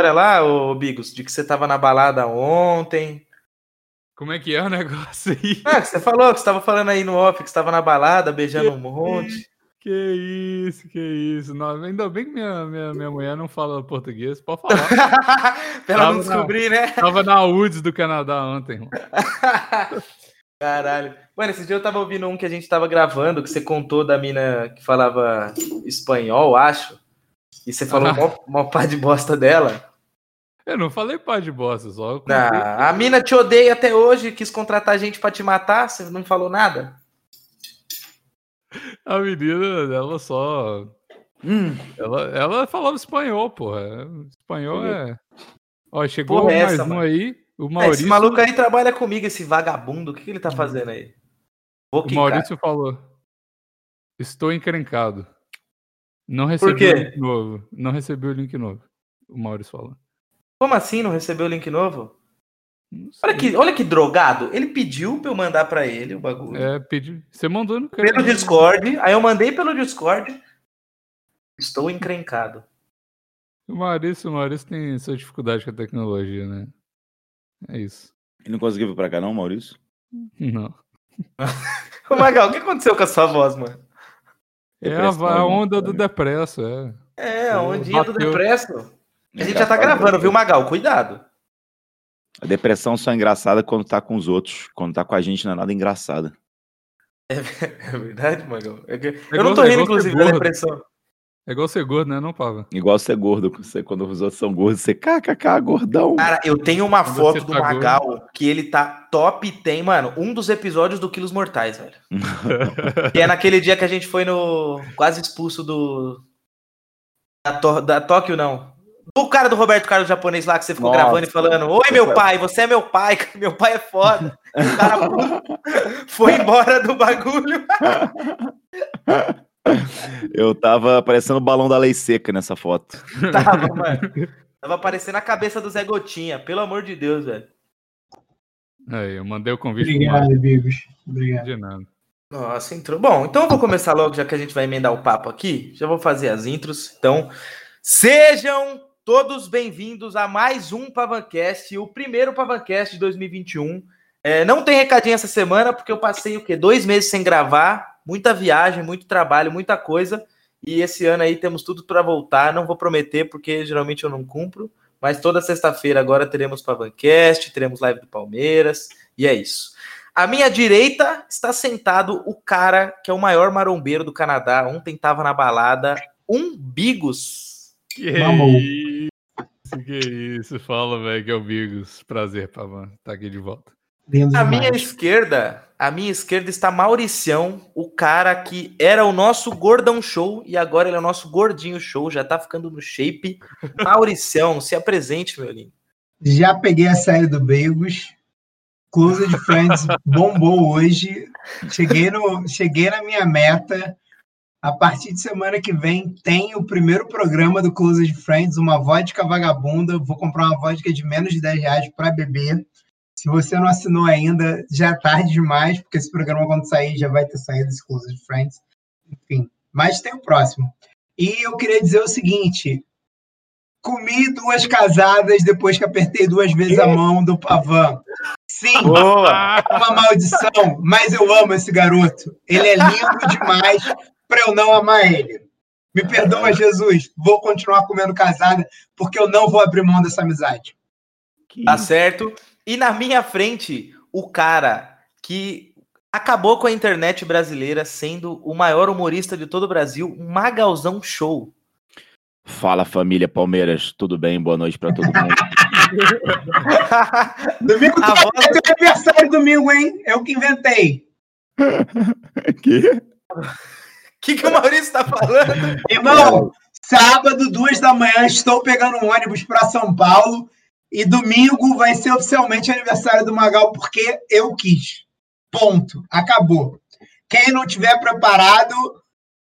história lá, ô Bigos, de que você tava na balada ontem. Como é que é o negócio aí? Ah, você falou que você tava falando aí no off, que você tava na balada, beijando um monte. Que isso, que isso. Não, ainda bem que minha, minha, minha mulher não fala português. Pode falar. pra ela não descobrir, na, né? Tava na UDS do Canadá ontem. Irmão. Caralho. Mano, esse dia eu tava ouvindo um que a gente tava gravando, que você contou da mina que falava espanhol, acho. E você falou ah. mó, pá de bosta dela. Eu não falei pá de bosta, só. Ah, a mina te odeia até hoje, quis contratar gente para te matar, você não falou nada? A menina, ela só. Hum. Ela, ela falava espanhol, porra. Espanhol é. Ó, chegou porra, mais essa, um mano. aí. O Maurício... É, esse maluco aí trabalha comigo, esse vagabundo. O que, que ele tá fazendo aí? Vou o Maurício falou. Estou encrencado. Não recebi o link novo. Não recebi o link novo. O Maurício falou. Como assim não recebeu o link novo? Olha que, olha que drogado. Ele pediu pra eu mandar pra ele o bagulho. É, pediu. Você mandou no canal. Pelo Discord. Aí eu mandei pelo Discord. Estou encrencado. O Maurício, o Maurício tem sua dificuldade com a tecnologia, né? É isso. Ele não conseguiu vir pra cá, não, Maurício? Não. Ô, Magal, o que aconteceu com a sua voz, mano? É a, a onda do depresso, é. É, a ondinha Bateu. do depresso. A gente já tá gravando, viu, Magal? Cuidado. A depressão só é engraçada quando tá com os outros. Quando tá com a gente não é nada engraçada. É, é verdade, Magal. É que... é eu não tô rindo, inclusive, da depressão. É igual ser gordo, né, não, Pava? Igual ser gordo. Você, quando os outros são gordos, você kkk, gordão. Cara, eu tenho uma quando foto do tá Magal gordo. que ele tá top tem, mano, um dos episódios do Quilos Mortais, velho. que é naquele dia que a gente foi no. quase expulso do. Da, to... da Tóquio, não. O cara do Roberto Carlos japonês lá que você ficou Nossa. gravando e falando: Oi, meu pai, você é meu pai, meu pai é foda. O cara foi embora do bagulho. Eu tava parecendo o balão da lei seca nessa foto. Tava, mano. Tava parecendo a cabeça do Zé Gotinha, pelo amor de Deus, velho. Aí, eu mandei o convite. Obrigado, Bigos. Obrigado. De nada. Nossa, entrou. Bom, então eu vou começar logo, já que a gente vai emendar o papo aqui. Já vou fazer as intros. Então, sejam todos bem-vindos a mais um Pavancast, o primeiro Pavancast de 2021. É, não tem recadinho essa semana, porque eu passei o quê? Dois meses sem gravar, muita viagem, muito trabalho, muita coisa. E esse ano aí temos tudo para voltar. Não vou prometer, porque geralmente eu não cumpro. Mas toda sexta-feira agora teremos Pavancast, teremos live do Palmeiras, e é isso. À minha direita está sentado o cara que é o maior marombeiro do Canadá. Ontem estava na balada, um Bigos. Que isso, que isso. Fala, velho, que é o Bigos. Prazer, Pavan, estar tá aqui de volta. À minha esquerda, à minha esquerda está Mauricião, o cara que era o nosso gordão show e agora ele é o nosso gordinho show, já tá ficando no shape. Mauricião, se apresente, meu lindo. Já peguei a série do Beigos. Close de Friends bombou hoje. Cheguei, no, cheguei na minha meta. A partir de semana que vem tem o primeiro programa do Close de Friends, uma vodka vagabunda. Vou comprar uma vodka de menos de 10 reais para beber. Se você não assinou ainda, já é tarde demais, porque esse programa, quando sair, já vai ter saído Exclusive Friends. Enfim, mas tem o próximo. E eu queria dizer o seguinte: comi duas casadas depois que apertei duas vezes a mão do Pavan. Sim, Boa. uma maldição, mas eu amo esse garoto. Ele é lindo demais para eu não amar ele. Me perdoa, Jesus. Vou continuar comendo casada porque eu não vou abrir mão dessa amizade. Tá certo. E na minha frente, o cara que acabou com a internet brasileira sendo o maior humorista de todo o Brasil, Magalzão Show. Fala família Palmeiras, tudo bem? Boa noite para todo mundo. domingo a voz... é aniversário domingo, hein? Eu que inventei. que? Que, que o Maurício tá falando? Irmão, sábado, duas da manhã, estou pegando um ônibus para São Paulo e domingo vai ser oficialmente aniversário do Magal, porque eu quis. Ponto. Acabou. Quem não tiver preparado,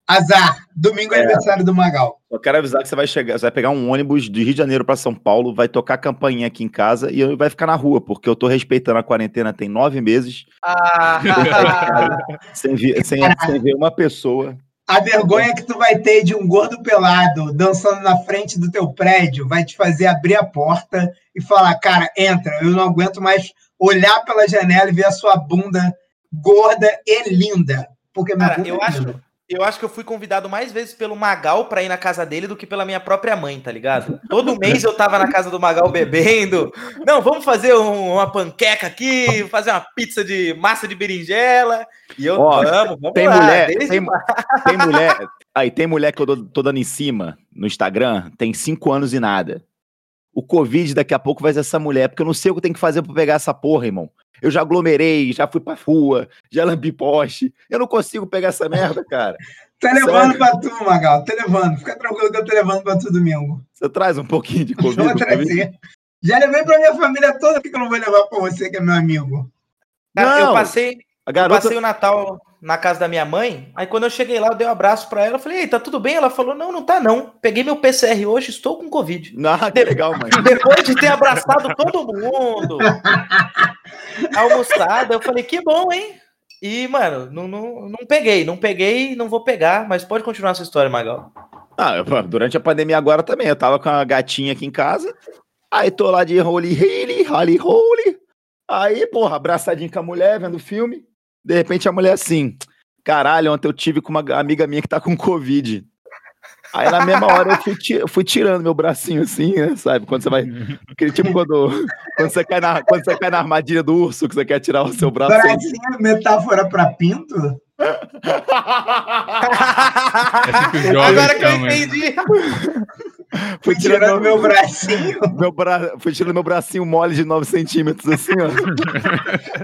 azar. Domingo é, é aniversário do Magal. Eu quero avisar que você vai chegar, você vai pegar um ônibus de Rio de Janeiro para São Paulo, vai tocar a campainha aqui em casa e vai ficar na rua, porque eu tô respeitando a quarentena tem nove meses. Ah. sem, ver, sem, sem ver uma pessoa A vergonha que tu vai ter de um gordo pelado dançando na frente do teu prédio vai te fazer abrir a porta e falar, cara, entra, eu não aguento mais olhar pela janela e ver a sua bunda gorda e linda. Porque cara, eu é acho, eu acho que eu fui convidado mais vezes pelo Magal para ir na casa dele do que pela minha própria mãe, tá ligado? Todo mês eu tava na casa do Magal bebendo. Não, vamos fazer um, uma panqueca aqui, fazer uma pizza de massa de berinjela. E eu Ó, vamos, vamos tem lá, Mulher, tem, tem, mulher. Aí tem mulher que eu tô, tô dando em cima no Instagram, tem cinco anos e nada. O Covid daqui a pouco vai ser essa mulher, porque eu não sei o que tem que fazer pra pegar essa porra, irmão. Eu já aglomerei, já fui pra rua, já lambi poste. Eu não consigo pegar essa merda, cara. tá levando Sério? pra tu, Magal. Tá levando. Fica tranquilo que eu tô levando pra tu domingo. Você traz um pouquinho de Covid? Vou trazer. Já levei pra minha família toda, por que eu não vou levar pra você, que é meu amigo? Não, eu passei, garota... eu passei o Natal na casa da minha mãe. Aí quando eu cheguei lá, eu dei um abraço para ela. Eu falei, Ei, tá tudo bem? Ela falou, não, não tá não. Peguei meu PCR hoje, estou com Covid. Ah, que legal, mãe. Depois de ter abraçado todo mundo, almoçado, eu falei, que bom, hein? E, mano, não, não, não peguei, não peguei, não vou pegar, mas pode continuar a sua história, Magal. Ah, eu, durante a pandemia agora também, eu tava com a gatinha aqui em casa, aí tô lá de holy holy, holy holy, aí, porra, abraçadinho com a mulher, vendo filme, de repente a mulher assim, caralho, ontem eu tive com uma amiga minha que tá com Covid. Aí na mesma hora eu fui, eu fui tirando meu bracinho assim, né, sabe? Quando você vai. Aquele tipo quando, quando, você cai na, quando você cai na armadilha do urso, que você quer tirar o seu braço. Bracinho é metáfora pra pinto? é tipo Agora que eu entendi. Fui tirando, tirando meu, bracinho. Meu bra... Fui tirando meu bracinho mole de 9 centímetros, assim, ó.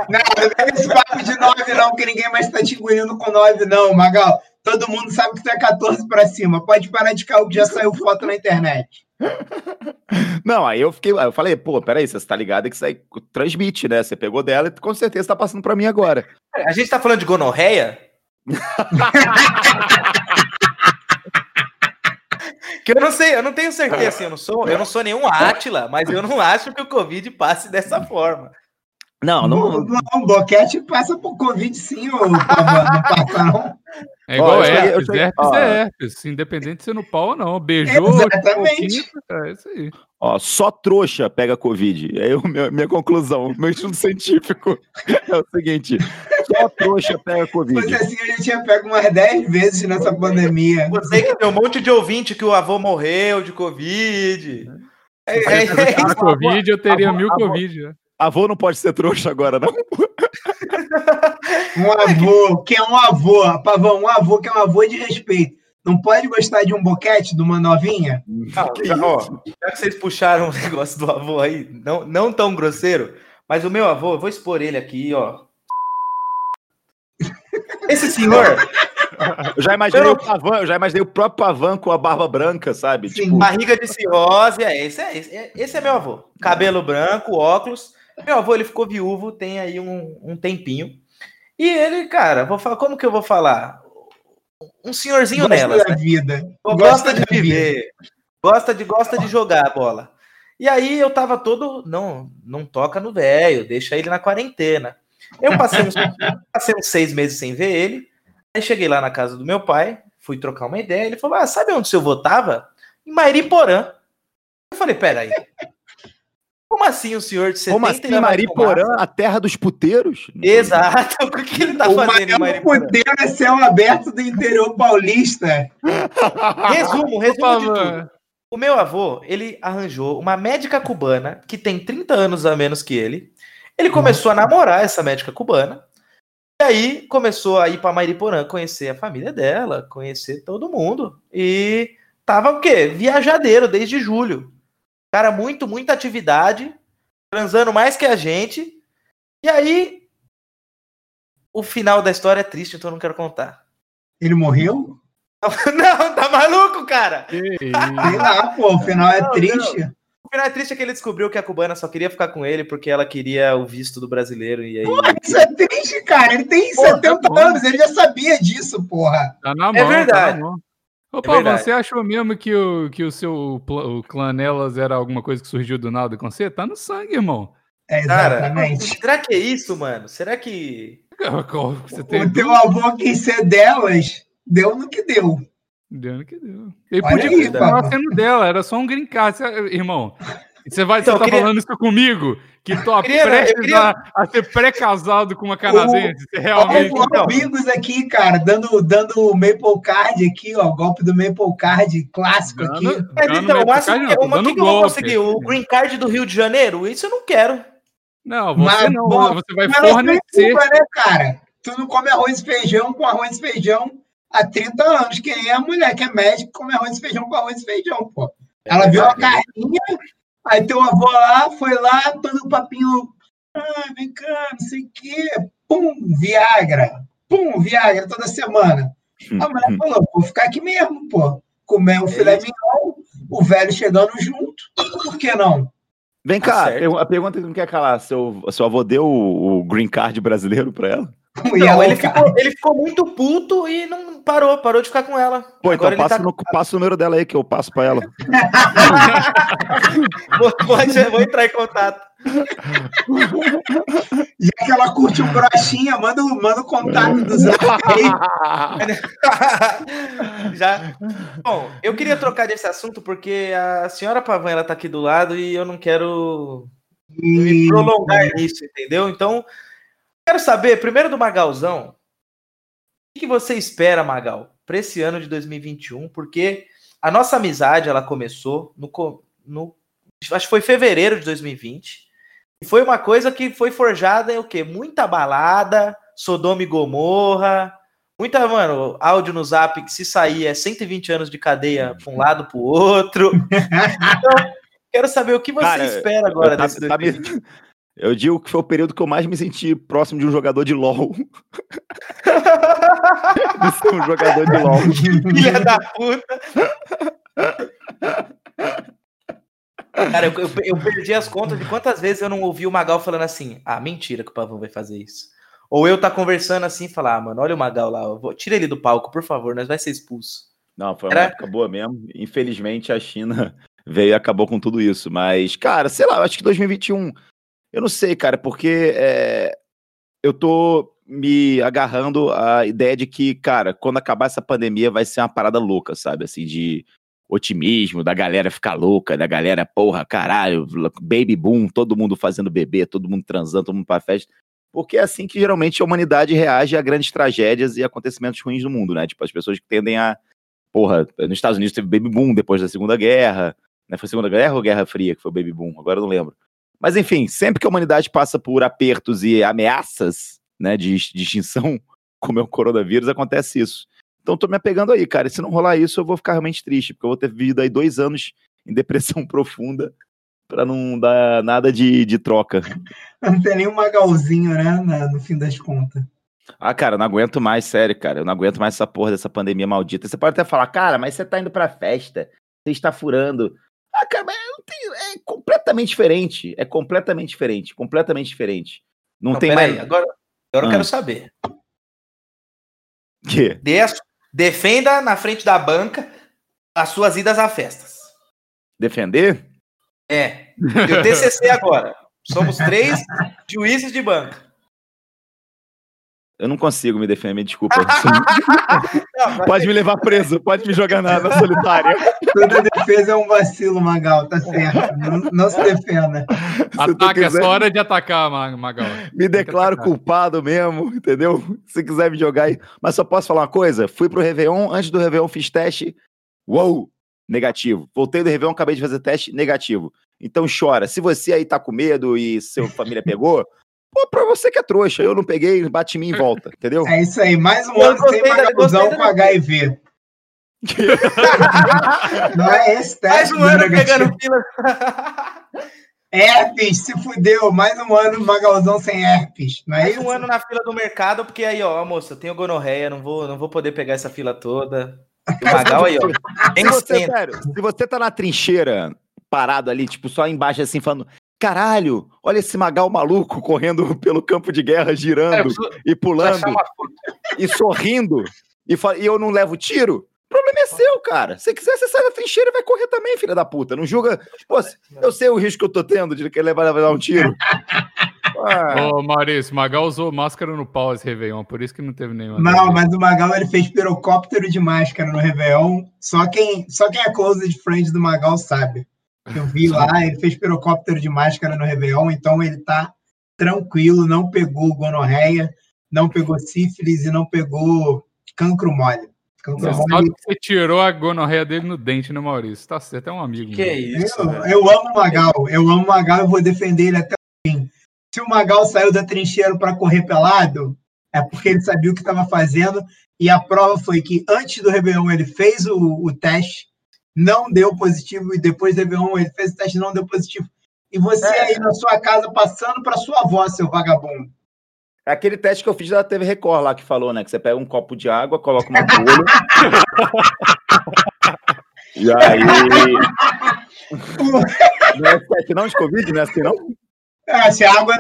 Não, não tem esse papo de 9, não, que ninguém mais tá te engolindo com 9, não, Magal. Todo mundo sabe que tu é 14 pra cima. Pode parar de caô que já saiu foto na internet. Não, aí eu fiquei, eu falei, pô, peraí, você tá ligado que isso aí transmite, né? Você pegou dela e com certeza tá passando pra mim agora. A gente tá falando de gonorreia? que eu não sei, eu não tenho certeza, assim, eu não sou, eu não sou nenhum Átila, mas eu não acho que o Covid passe dessa forma. Não, não. Não, não boquete passa por Covid sim, ou não passa não. É igual ó, herpes, eu, eu, herpes ó, é herpes, independente de ser no pau ou não. Beijou, exatamente. é isso aí. Ó, só trouxa pega Covid. É eu, minha, minha conclusão, meu estudo científico é o seguinte: só trouxa pega Covid. Mas assim, a gente tinha pego umas 10 vezes nessa pandemia. Você que tem um monte de ouvinte que o avô morreu de Covid. É, é, é, é, Covid, eu teria avô, mil avô, Covid. Né? Avô não pode ser trouxa agora, não? um avô, que é um avô, Pavão, um avô que é um avô de respeito. Não pode gostar de um boquete, de uma novinha? Ah, já, ó, já que vocês puxaram o negócio do avô aí, não, não tão grosseiro, mas o meu avô, eu vou expor ele aqui, ó. Esse senhor. Eu já imaginei eu... o Pavan, eu já imaginei o próprio Pavan com a barba branca, sabe? Sim, tipo... barriga de cirrose, é esse, é esse, esse é meu avô. Cabelo branco, óculos. Meu avô, ele ficou viúvo, tem aí um, um tempinho. E ele, cara, vou falar, como que eu vou falar? Um senhorzinho gosta nelas, né? vida. Gosta, gosta de viver. Vida. Gosta de gosta de jogar a bola. E aí eu tava todo, não, não toca no velho, deixa ele na quarentena. Eu passei uns, passei uns seis meses sem ver ele. Aí cheguei lá na casa do meu pai, fui trocar uma ideia. Ele falou: Ah, sabe onde o seu avô tava? Em Mairiporã. Eu falei: Peraí, como assim o senhor de 70 Como assim Mariporã, a terra dos puteiros? Exato. O que ele tá o fazendo? O puteiro é céu aberto do interior paulista. resumo, resumo de tudo. O meu avô, ele arranjou uma médica cubana que tem 30 anos a menos que ele. Ele começou Nossa. a namorar essa médica cubana. E aí começou a ir para Mariporã conhecer a família dela, conhecer todo mundo. E tava o quê? Viajadeiro desde julho. Cara, muito, muita atividade, transando mais que a gente. E aí, o final da história é triste, então eu não quero contar. Ele morreu? Não, tá maluco, cara? Sei lá, pô, o final é não, triste. Não. O final é triste é que ele descobriu que a cubana só queria ficar com ele porque ela queria o visto do brasileiro. E aí... Porra, isso é triste, cara. Ele tem porra, 70 tá anos, ele já sabia disso, porra. Tá na é mão, é verdade. Tá Opa, é você achou mesmo que o, que o seu o clã Nelas era alguma coisa que surgiu do nada com você? Tá no sangue, irmão. É, exatamente. Cara, será que é isso, mano? Será que. Você tem o teu avô quis ser delas. deu no que deu. Deu no que deu. Ele Olha podia aí, continuar sendo dela, era só um green card, irmão. Você vai então, você tá queria... falando isso comigo? Que tô queria, prestes queria... a, a, ser pré-casado com uma canadense. O, realmente... Ó, amigos aqui, cara, dando, dando o Maple Card aqui, ó. Golpe do Maple Card clássico dando, aqui. Mas então, mas, card, não, uma que, que eu vou conseguir? O Green Card do Rio de Janeiro? Isso eu não quero. Não, você mas, não. Bom, você vai fornecer. Culpa, né, cara? Tu não come arroz e feijão com arroz e feijão há 30 anos. Quem é a mulher que é médica come arroz e feijão com arroz e feijão, pô. Ela viu a carninha Aí teu avô lá, foi lá, todo o papinho, ah, vem cá, não sei o quê, pum, Viagra, pum, Viagra toda semana. A mulher falou, vou ficar aqui mesmo, pô. Comer um filé mignon, o velho chegando junto, por que não? Vem cá, tá a pergunta que não quer calar, seu, seu avô deu o, o green card brasileiro para ela? Não, ele ficou, ele ficou muito puto e não parou, parou de ficar com ela. Pô, então Agora então passa, tá... no, passa o número dela aí que eu passo pra ela. vou, vou entrar em contato. Já que ela curte um broxinha, manda, manda o contato do Zé Já. Bom, eu queria trocar desse assunto porque a senhora Pavan ela tá aqui do lado e eu não quero me prolongar nisso, entendeu? Então, Quero saber, primeiro do Magalzão, o que você espera, Magal, para esse ano de 2021? Porque a nossa amizade ela começou no, no acho que foi fevereiro de 2020 e foi uma coisa que foi forjada em o quê? Muita balada, Sodoma e Gomorra, muita, mano, áudio no Zap que se sair é 120 anos de cadeia para um lado para o outro. Então, quero saber o que você Cara, espera agora tá, desse tá, me, eu digo que foi o período que eu mais me senti próximo de um jogador de LOL. de ser um jogador de LOL. Filha da puta. Cara, eu, eu, eu, perdi as contas de quantas vezes eu não ouvi o Magal falando assim: ah, mentira que o Pavão vai fazer isso. Ou eu tá conversando assim e falar, ah, mano, olha o Magal lá, vou, tira ele do palco, por favor, nós vai ser expulso. Não, foi uma Era... época boa mesmo. Infelizmente a China veio e acabou com tudo isso. Mas, cara, sei lá, eu acho que 2021 eu não sei, cara, porque é, eu tô me agarrando à ideia de que, cara, quando acabar essa pandemia vai ser uma parada louca, sabe? Assim, de otimismo, da galera ficar louca, da galera, porra, caralho, baby boom, todo mundo fazendo bebê, todo mundo transando, todo mundo pra festa. Porque é assim que geralmente a humanidade reage a grandes tragédias e acontecimentos ruins do mundo, né? Tipo, as pessoas que tendem a. Porra, nos Estados Unidos teve baby boom depois da Segunda Guerra. Né? Foi Segunda Guerra ou Guerra Fria que foi o baby boom? Agora eu não lembro. Mas enfim, sempre que a humanidade passa por apertos e ameaças né, de, de extinção, como é o coronavírus, acontece isso. Então tô me apegando aí, cara. E se não rolar isso, eu vou ficar realmente triste, porque eu vou ter vivido aí dois anos em depressão profunda para não dar nada de, de troca. Não tem nenhum magalzinho, né, no fim das contas. Ah, cara, eu não aguento mais, sério, cara. Eu não aguento mais essa porra dessa pandemia maldita. Você pode até falar, cara, mas você tá indo pra festa, você está furando. Ah, cara, mas tenho, é completamente diferente. É completamente diferente. Completamente diferente. Não, não tem mais. Aí, agora agora ah. eu quero saber. Que? defenda na frente da banca as suas idas a festas. Defender? É. o TCC agora. Somos três juízes de banca. Eu não consigo me defender, me desculpa. não, pode me levar preso, pode me jogar na, na solitária. Toda defesa é um vacilo, Magal, tá certo. Não, não se defenda. Ataque, quiser... é só hora de atacar, Magal. Me declaro culpado mesmo, entendeu? Se quiser me jogar aí. Mas só posso falar uma coisa: fui pro Réveillon, antes do Réveillon fiz teste. Uou! Negativo. Voltei do Réveillon, acabei de fazer teste, negativo. Então chora. Se você aí tá com medo e sua família pegou. Pô, pra você que é trouxa, eu não peguei, bate em mim e volta, entendeu? É isso aí, mais um ano sem vagabundão com HIV. não é esse teste. Mais um ano pegando fila. Herpes, se fudeu, mais um ano Magalzão sem herpes, não é mais isso? um ano na fila do mercado, porque aí, ó, moça, eu tenho gonorreia, não vou, não vou poder pegar essa fila toda. O Magal aí, ó. Se você, sério, se você tá na trincheira, parado ali, tipo, só embaixo assim, falando, Caralho, olha esse Magal maluco correndo pelo campo de guerra, girando é, e pulando e sorrindo, e, e, eu não levo tiro. O problema é seu, cara. Se quiser, você sai da trincheira e vai correr também, filha da puta. Não julga. Pô, eu sei o risco que eu tô tendo de que ele vai levar um tiro. Ô, Maurício, Magal usou máscara no pau esse Réveillon, por isso que não teve nenhuma. Não, mas o Magal ele fez pirocóptero de máscara no Réveillon. Só quem, só quem é close de frente do Magal sabe. Eu vi lá, ele fez pirocóptero de máscara no Réveillon, então ele tá tranquilo, não pegou gonorreia, não pegou sífilis e não pegou cancro mole. Cancro você mole... sabe que você tirou a gonorreia dele no dente, né, Maurício? Tá certo, é um amigo. Que é isso? Eu, eu, amo o Magal, eu amo o Magal e vou defender ele até o fim. Se o Magal saiu da trincheira para correr pelado, é porque ele sabia o que estava fazendo e a prova foi que antes do Réveillon ele fez o, o teste, não deu positivo, e depois do Réveillon ele fez o teste não deu positivo. E você é. aí na sua casa passando para sua avó, seu vagabundo. É aquele teste que eu fiz da TV Record lá que falou, né? Que você pega um copo de água, coloca uma folha. e aí. não é teste não de Covid, não é assim, não? É, se água.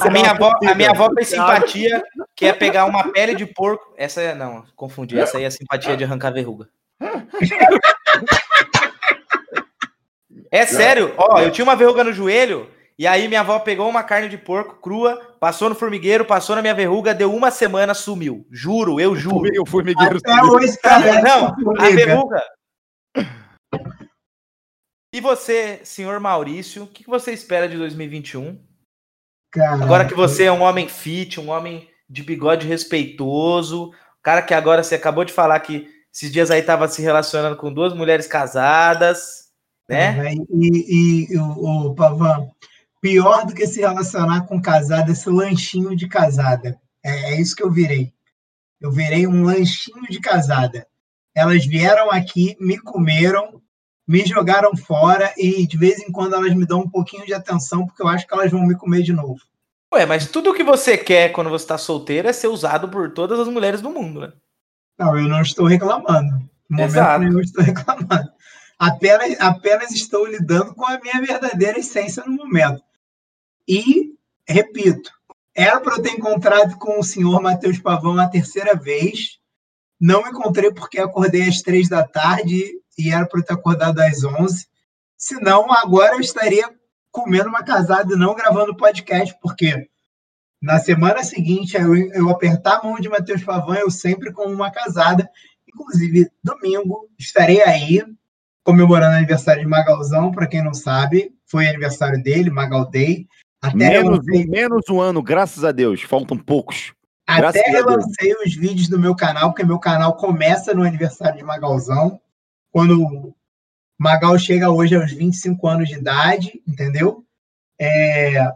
a, minha avó, a minha avó fez simpatia, que é pegar uma pele de porco. Essa é. Não, confundi. Essa aí é simpatia de arrancar verruga. É sério, ó, eu tinha uma verruga no joelho, e aí minha avó pegou uma carne de porco crua, passou no formigueiro, passou na minha verruga, deu uma semana, sumiu. Juro, eu juro. O formigueiro Até hoje, cara, Não, a verruga. E você, senhor Maurício, o que você espera de 2021? Cara, agora que você é um homem fit, um homem de bigode respeitoso, cara que agora você acabou de falar que esses dias aí tava se relacionando com duas mulheres casadas né? E, e, o, o Pavan, pior do que se relacionar com casada é esse lanchinho de casada. É, é isso que eu virei. Eu virei um lanchinho de casada. Elas vieram aqui, me comeram, me jogaram fora e de vez em quando elas me dão um pouquinho de atenção porque eu acho que elas vão me comer de novo. Ué, mas tudo que você quer quando você está solteiro é ser usado por todas as mulheres do mundo, né? Não, eu não estou reclamando. No Exato. eu estou reclamando. Apenas, apenas estou lidando com a minha verdadeira essência no momento. E, repito, era para eu ter encontrado com o senhor Matheus Pavão a terceira vez. Não encontrei porque acordei às três da tarde e era para eu ter acordado às onze. Senão, agora eu estaria comendo uma casada e não gravando podcast, porque na semana seguinte eu, eu apertar a mão de Matheus Pavão, eu sempre como uma casada. Inclusive, domingo estarei aí comemorando o aniversário de Magalzão, para quem não sabe, foi aniversário dele, Magal Day. Até menos, menos um ano, graças a Deus, faltam poucos. Graças Até relancei os vídeos do meu canal, porque meu canal começa no aniversário de Magalzão, quando Magal chega hoje aos 25 anos de idade, entendeu? É...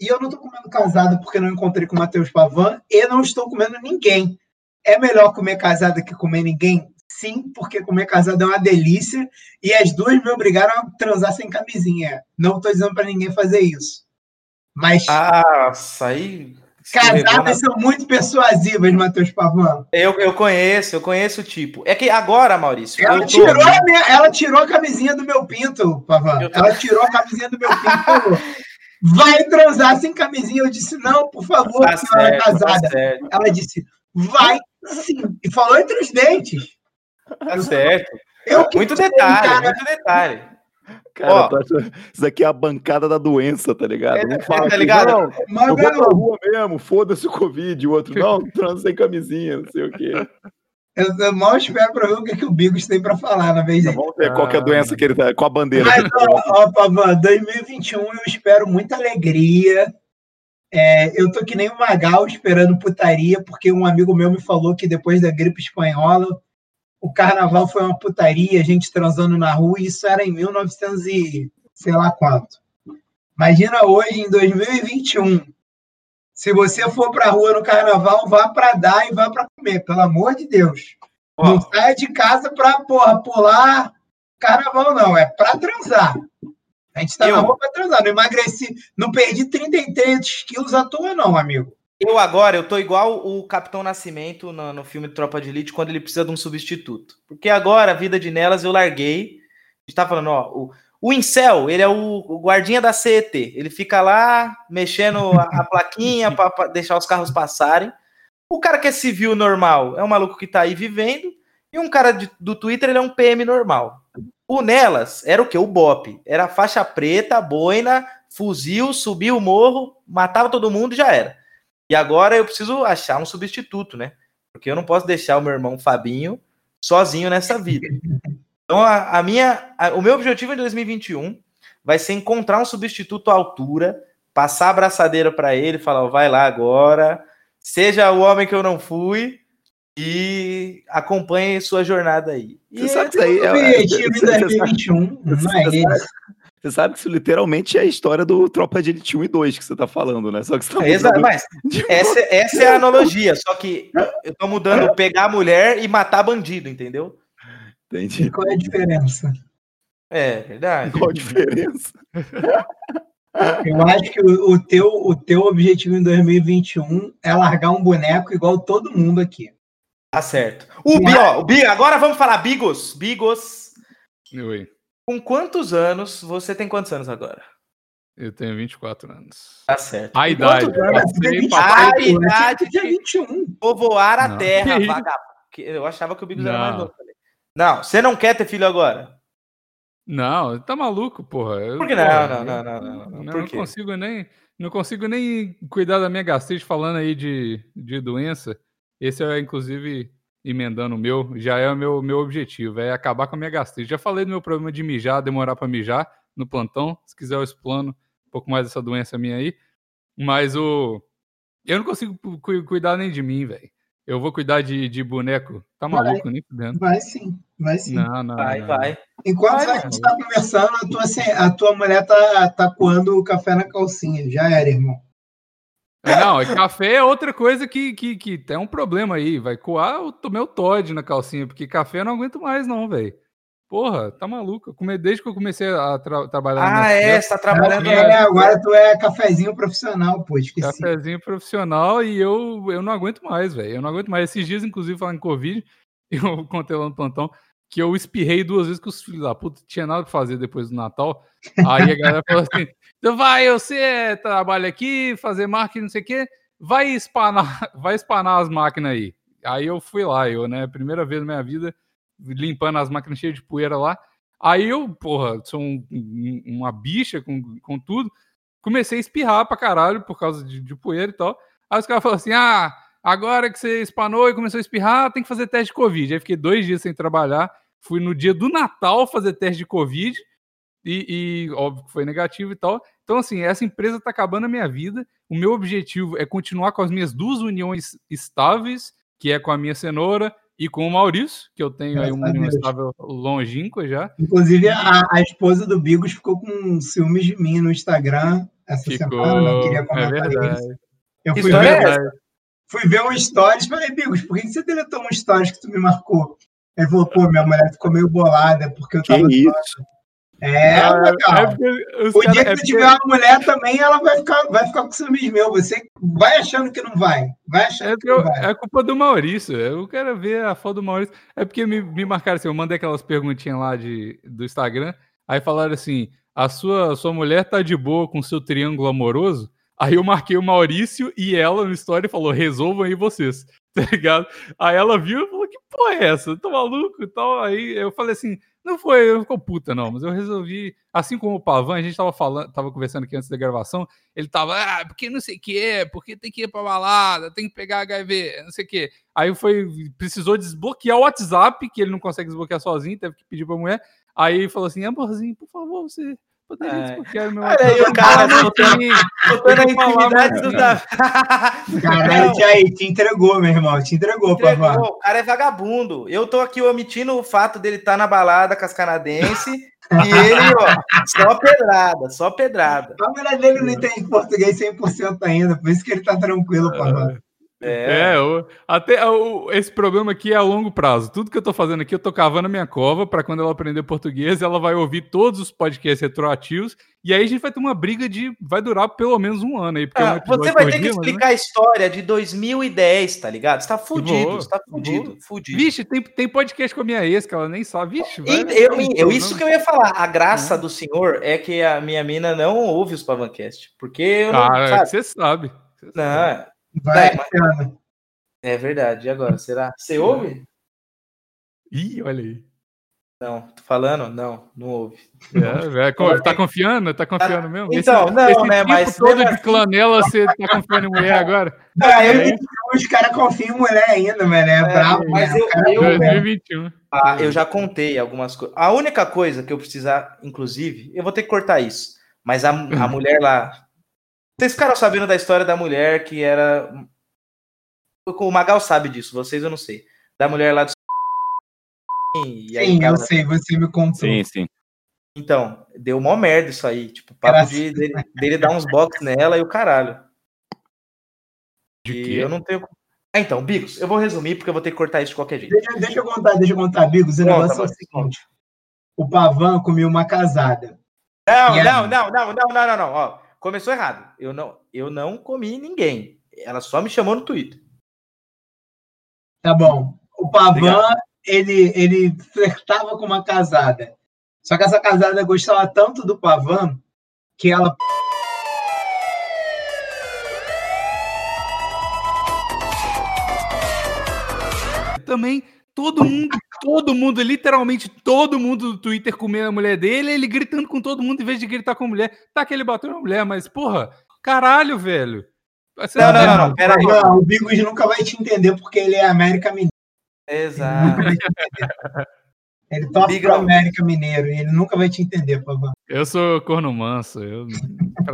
E eu não estou comendo casado porque não encontrei com o Matheus Pavan e não estou comendo ninguém. É melhor comer casado que comer ninguém? Sim, porque comer casado é uma delícia e as duas me obrigaram a transar sem camisinha. Não estou dizendo para ninguém fazer isso. Mas. Ah, aí. Casadas são muito persuasivas, Matheus Pavão. Eu, eu conheço, eu conheço o tipo. É que agora, Maurício. Ela, tirou, a minha, ela tirou a camisinha do meu pinto, Pavão. Tô... Ela tirou a camisinha do meu pinto. Vai transar sem camisinha. Eu disse, não, por favor, tá senhora certo, tá casada. Tá ela disse, vai sim. E falou entre os dentes. Tá certo. Eu muito detalhe, cara. muito detalhe. Cara, Ó, isso aqui é a bancada da doença, tá ligado? É, um fala tá ligado? Não, Mas, eu vou pra rua mesmo, foda-se o Covid. O outro, não, transa sem camisinha, não sei o quê. Eu, eu mal espero pra ver o que, que o Bigos tem pra falar na vez dele. Vamos ver qual é a doença que ele tá, com a bandeira. Mas, ó, ó Pavan, 2021 eu espero muita alegria. É, eu tô que nem o Magal esperando putaria, porque um amigo meu me falou que depois da gripe espanhola o carnaval foi uma putaria, gente transando na rua, e isso era em 1900 e sei lá quanto. Imagina hoje, em 2021, se você for para a rua no carnaval, vá para dar e vá para comer, pelo amor de Deus. Oh. Não saia de casa para porra, pular carnaval, não, é para transar. A gente está na rua para transar. Não emagreci, não perdi 33 quilos à toa, não, amigo. Eu agora, eu tô igual o Capitão Nascimento no, no filme Tropa de Elite, quando ele precisa de um substituto. Porque agora, a vida de Nelas, eu larguei. A gente tá falando, ó, o, o Incel, ele é o, guardinha da CET. Ele fica lá, mexendo a, plaquinha para deixar os carros passarem. O cara que é civil normal é um maluco que tá aí vivendo. E um cara de, do Twitter, ele é um PM normal. O Nelas era o quê? O Bop. Era faixa preta, boina, fuzil, subia o morro, matava todo mundo e já era. E agora eu preciso achar um substituto, né? Porque eu não posso deixar o meu irmão Fabinho sozinho nessa vida. Então, a, a minha, a, o meu objetivo em 2021 vai ser encontrar um substituto à altura, passar a abraçadeira para ele, falar, vai lá agora, seja o homem que eu não fui e acompanhe sua jornada aí. Você e sabe que isso aí é o objetivo de 2021, não é. Você sabe que isso literalmente é a história do Tropa de Elite 1 e 2 que você tá falando, né? Só que você tá é, Exato, mas essa, essa, é a analogia, só que eu tô mudando pegar a mulher e matar bandido, entendeu? Entendi. E qual é a diferença? É, verdade. Qual a diferença? Eu acho que o, o, teu, o teu objetivo em 2021 é largar um boneco igual todo mundo aqui. Tá certo. O Bi, ó, o Bi, agora vamos falar Bigos. Bigos. Oi. Com quantos anos? Você tem quantos anos agora? Eu tenho 24 anos. Tá certo. A idade. A idade de 21. Povoar a não. terra, vagabundo. Eu achava que o Bigos não. era mais novo também. Não, você não quer ter filho agora? Não, tá maluco, porra. Eu, Por que não? Porra, não, não, não, não, não. Não, consigo nem, não consigo nem cuidar da minha gastrite falando aí de, de doença. Esse é, inclusive, emendando o meu, já é o meu, meu objetivo, é acabar com a minha gastrite. Já falei do meu problema de mijar, demorar para mijar no plantão. Se quiser eu explano um pouco mais dessa doença minha aí. Mas o. Eu não consigo cuidar nem de mim, velho. Eu vou cuidar de, de boneco. Tá maluco, vai, nem fudendo. Vai sim, vai sim. Não, não, vai, não. vai. Enquanto vai, a gente está conversando, a tua, a tua mulher tá, tá coando o café na calcinha. Já era, irmão. É, não, café é outra coisa que, que, que tem um problema aí. Vai coar, eu tomei o Todd na calcinha, porque café eu não aguento mais, não, velho. Porra, tá maluco. Come... Desde que eu comecei a tra trabalhar. Ah, é, você tá trabalhando. É, agora tu é cafezinho profissional, pô, esqueci. Cafezinho profissional e eu, eu não aguento mais, velho. Eu não aguento mais. Esses dias, inclusive, falando em Covid, eu contei lá no plantão que eu espirrei duas vezes com os filhos da puta, tinha nada pra fazer depois do Natal. Aí a galera falou assim: então vai, você trabalha aqui, fazer marketing, não sei o quê, vai espanar, vai espanar as máquinas aí. Aí eu fui lá, eu, né, primeira vez na minha vida, limpando as máquinas cheias de poeira lá. Aí eu, porra, sou um, uma bicha com, com tudo. Comecei a espirrar pra caralho por causa de, de poeira e tal. Aí os caras falaram assim: ah, agora que você espanou e começou a espirrar, tem que fazer teste de Covid. Aí fiquei dois dias sem trabalhar. Fui no dia do Natal fazer teste de Covid. E, e, óbvio que foi negativo e tal. Então, assim, essa empresa tá acabando a minha vida. O meu objetivo é continuar com as minhas duas uniões estáveis, que é com a minha cenoura e com o Maurício, que eu tenho aí uma união estável longínqua já. Inclusive, a, a, esposa do Bigos ficou com ciúmes de mim no Instagram essa ficou... semana. Não queria é comentar é isso. Eu fui ver, é fui ver um stories, falei, Bigos, por que você deletou um stories que tu me marcou? Ele falou, pô, minha mulher ficou meio bolada, porque eu tava. Que isso? É, ah, legal. É o cara, dia que é tu tiver uma mulher também, ela vai ficar, vai ficar com ciúmes meu. Você vai achando que não vai. Vai achando é, que não vai. É culpa do Maurício. Eu quero ver a foto do Maurício. É porque me, me marcaram assim, eu mandei aquelas perguntinhas lá de, do Instagram, aí falaram assim: a sua, sua mulher tá de boa com seu triângulo amoroso? Aí eu marquei o Maurício e ela no story falou: resolvam aí vocês, tá ligado? Aí ela viu e falou: que porra é essa? Tô maluco e tal. Aí eu falei assim: não foi, não ficou puta, não, mas eu resolvi, assim como o Pavan, a gente tava falando, tava conversando aqui antes da gravação, ele tava, ah, porque não sei o que, porque tem que ir pra balada, tem que pegar HIV, não sei o que. Aí foi, precisou desbloquear o WhatsApp, que ele não consegue desbloquear sozinho, teve que pedir pra mulher. Aí falou assim, amorzinho, por favor, você Poderia é. desbloquear meu Olha aí o cara soltando, soltando a intimidade do Davi. Caralho, aí, te entregou, meu irmão. Te entregou, entregou. Papai. O cara é vagabundo. Eu tô aqui omitindo o fato dele estar tá na balada com as canadenses. e ele, ó, só pedrada, só pedrada. A mulher dele não entende português 100% ainda, por isso que ele tá tranquilo, papai. É, é até o, esse problema aqui é a longo prazo. Tudo que eu tô fazendo aqui, eu tô cavando a minha cova para quando ela aprender português, ela vai ouvir todos os podcasts retroativos e aí a gente vai ter uma briga de. vai durar pelo menos um ano aí. Porque ah, é um você vai ter que dia, explicar mas, a história de 2010, tá ligado? Você tá fudido, você tá fudido, fudido. Vixe, tem, tem podcast com a minha ex que ela nem sabe. Vixe, vai, eu, eu, eu, isso que eu ia falar. A graça é. do senhor é que a minha mina não ouve os Pavancast. Porque eu não. Ah, sabe? você sabe. Você não, sabe. Vai, mas... É verdade. E agora? Será? Você ouve? Ih, olha aí. Não, tô falando? Não, não houve. É, é, tá confiando? Tá confiando mesmo? Então, esse, não, esse né, mas... todo de assim- clanela, você tá confiando em mulher agora? Ah, eu, é os caras confiam em mulher ainda, mano, é, é bravo. Mas eu, eu, 2021. Ah, eu já contei algumas coisas. A única coisa que eu precisar, inclusive, eu vou ter que cortar isso, mas a, a mulher lá... Vocês ficaram sabendo da história da mulher que era... O Magal sabe disso, vocês eu não sei. Da mulher lá do sim, eu sei, você me contou. Sim, sim. Então, deu uma merda isso aí. Tipo, papo de, dele, dele, dar uns box nela e o caralho. De e quê? eu não tenho. Ah, então, Bigos, eu vou resumir porque eu vou ter que cortar isso de qualquer jeito. Deixa, deixa eu contar, deixa eu contar, Bigos. O negócio é o seguinte: o Pavan comeu uma casada. Não, não, não, não, não, não, não, não, Ó, começou errado. Eu não, eu não comi ninguém. Ela só me chamou no Twitter. Tá bom. O Pavan ele, ele flertava com uma casada. Só que essa casada gostava tanto do Pavan que ela. Também todo mundo, todo mundo, literalmente todo mundo do Twitter comendo a mulher dele, ele gritando com todo mundo em vez de gritar com a mulher. Tá que ele bateu na mulher, mas porra, caralho, velho. Não, não, não, não, pera aí. Não, o Bigos nunca vai te entender porque ele é América Mineiro. Exato. Ele torce para América Mineiro e ele nunca vai te entender, favor. Eu sou corno manso. Eu,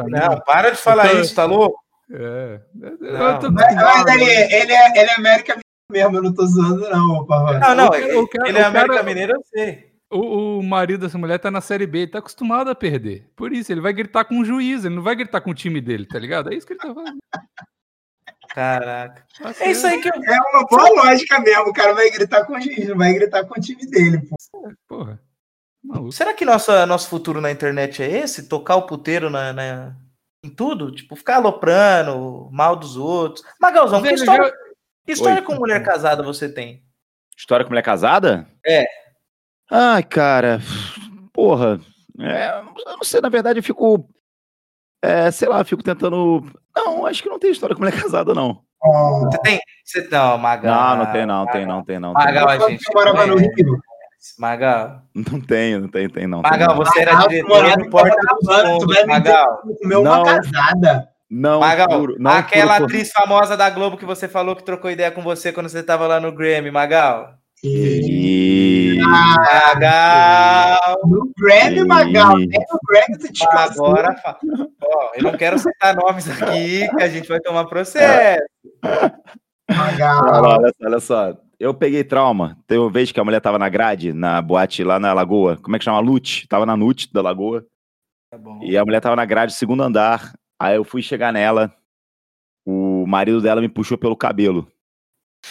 não, para de falar tô... isso, tá louco? É. Não, tô... mas, mas ele, ele, é, ele é América Mineiro mesmo, eu não tô zoando, não, favor. Não, não, o, cara, ele é América cara, Mineiro, eu sei. O, o, marido dessa mulher tá na Série B, ele tá acostumado a perder. Por isso, ele vai gritar com o juiz, ele não vai gritar com o time dele, tá ligado? É isso que ele tá fazendo. Caraca. Tá é isso aí que eu... É uma boa lógica mesmo. O cara vai gritar com o juiz, não vai gritar com o time dele, pô. Porra. Maluco. Será que nossa, nosso futuro na internet é esse? Tocar o puteiro na, na, em tudo? Tipo, ficar aloprando, mal dos outros. Magalzão, que história, que história com mulher casada você tem? História com mulher casada? É. Ai, cara. Porra. É, eu não sei, na verdade, eu fico é, sei lá, fico tentando. Não, acho que não tem história com mulher casada, não. Você tem? Você não, Magal. Não, não tem, não, tem, não, tem, não. Magal, a gente. morava no Rio. Magal. Não tenho, não tem, tem, não. Magal, tem, você era diretor do Porta dos Fundos, Magal. Comeu uma casada. Não, Magal, juro, não aquela atriz famosa da Globo que você falou que trocou ideia com você quando você estava lá no Grammy, Magal. E... Magal! No Grammy, Magal! Nem no Grammy te Agora, ó, eu não quero citar nomes aqui, que a gente vai tomar processo. Magal! Olha, olha só, eu peguei trauma. Teve uma vez que a mulher tava na grade, na boate lá na Lagoa. Como é que chama? Lute. Tava na Nute da Lagoa. Tá e a mulher tava na grade, segundo andar. Aí eu fui chegar nela. O marido dela me puxou pelo cabelo.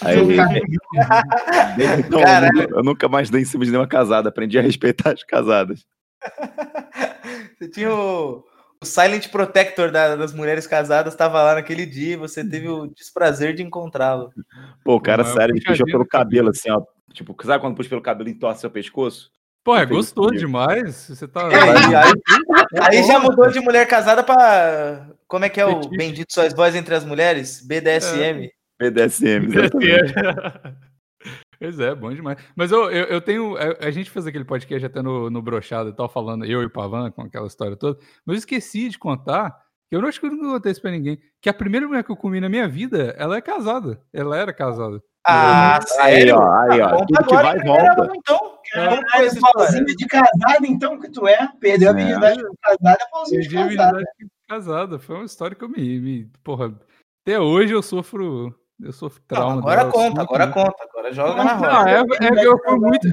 Aí, então, eu, nunca mais dei em cima de nenhuma casada, aprendi a respeitar as casadas. Você tinha o, o Silent Protector da, das mulheres casadas, estava lá naquele dia e você teve o desprazer de encontrá-lo. Pô, o cara Não, sério, ele puxou pelo cabelo, assim, ó. Tipo, sabe quando puxa pelo cabelo e entorce seu pescoço? Pô, é gostoso demais. Você tá. Aí, aí, aí, já mudou de mulher casada para. Como é que é o Bendito Suas Vozes entre as Mulheres? BDSM. É. BDSM. pois é, bom demais. Mas eu, eu, eu, tenho. A, gente fez aquele podcast até no, no Brochado e tal, falando, eu e o Pavan, com aquela história toda. Mas eu esqueci de contar, que eu não acho que eu nunca contei isso pra ninguém, que a primeira mulher que eu comi na minha vida, ela é casada. Ela era casada. Ah, aí, ó, aí, ó. Tudo que vai volta. Então, Caralho, pãozinho de casada, então, que tu é? Perdeu a virgindade de casada, pãozinho de casada. casada. Foi uma história que eu me, me. Porra, até hoje eu sofro eu sofro trauma. Não, agora dela, conta, agora conta, agora joga na roda. é, é, eu fui muito.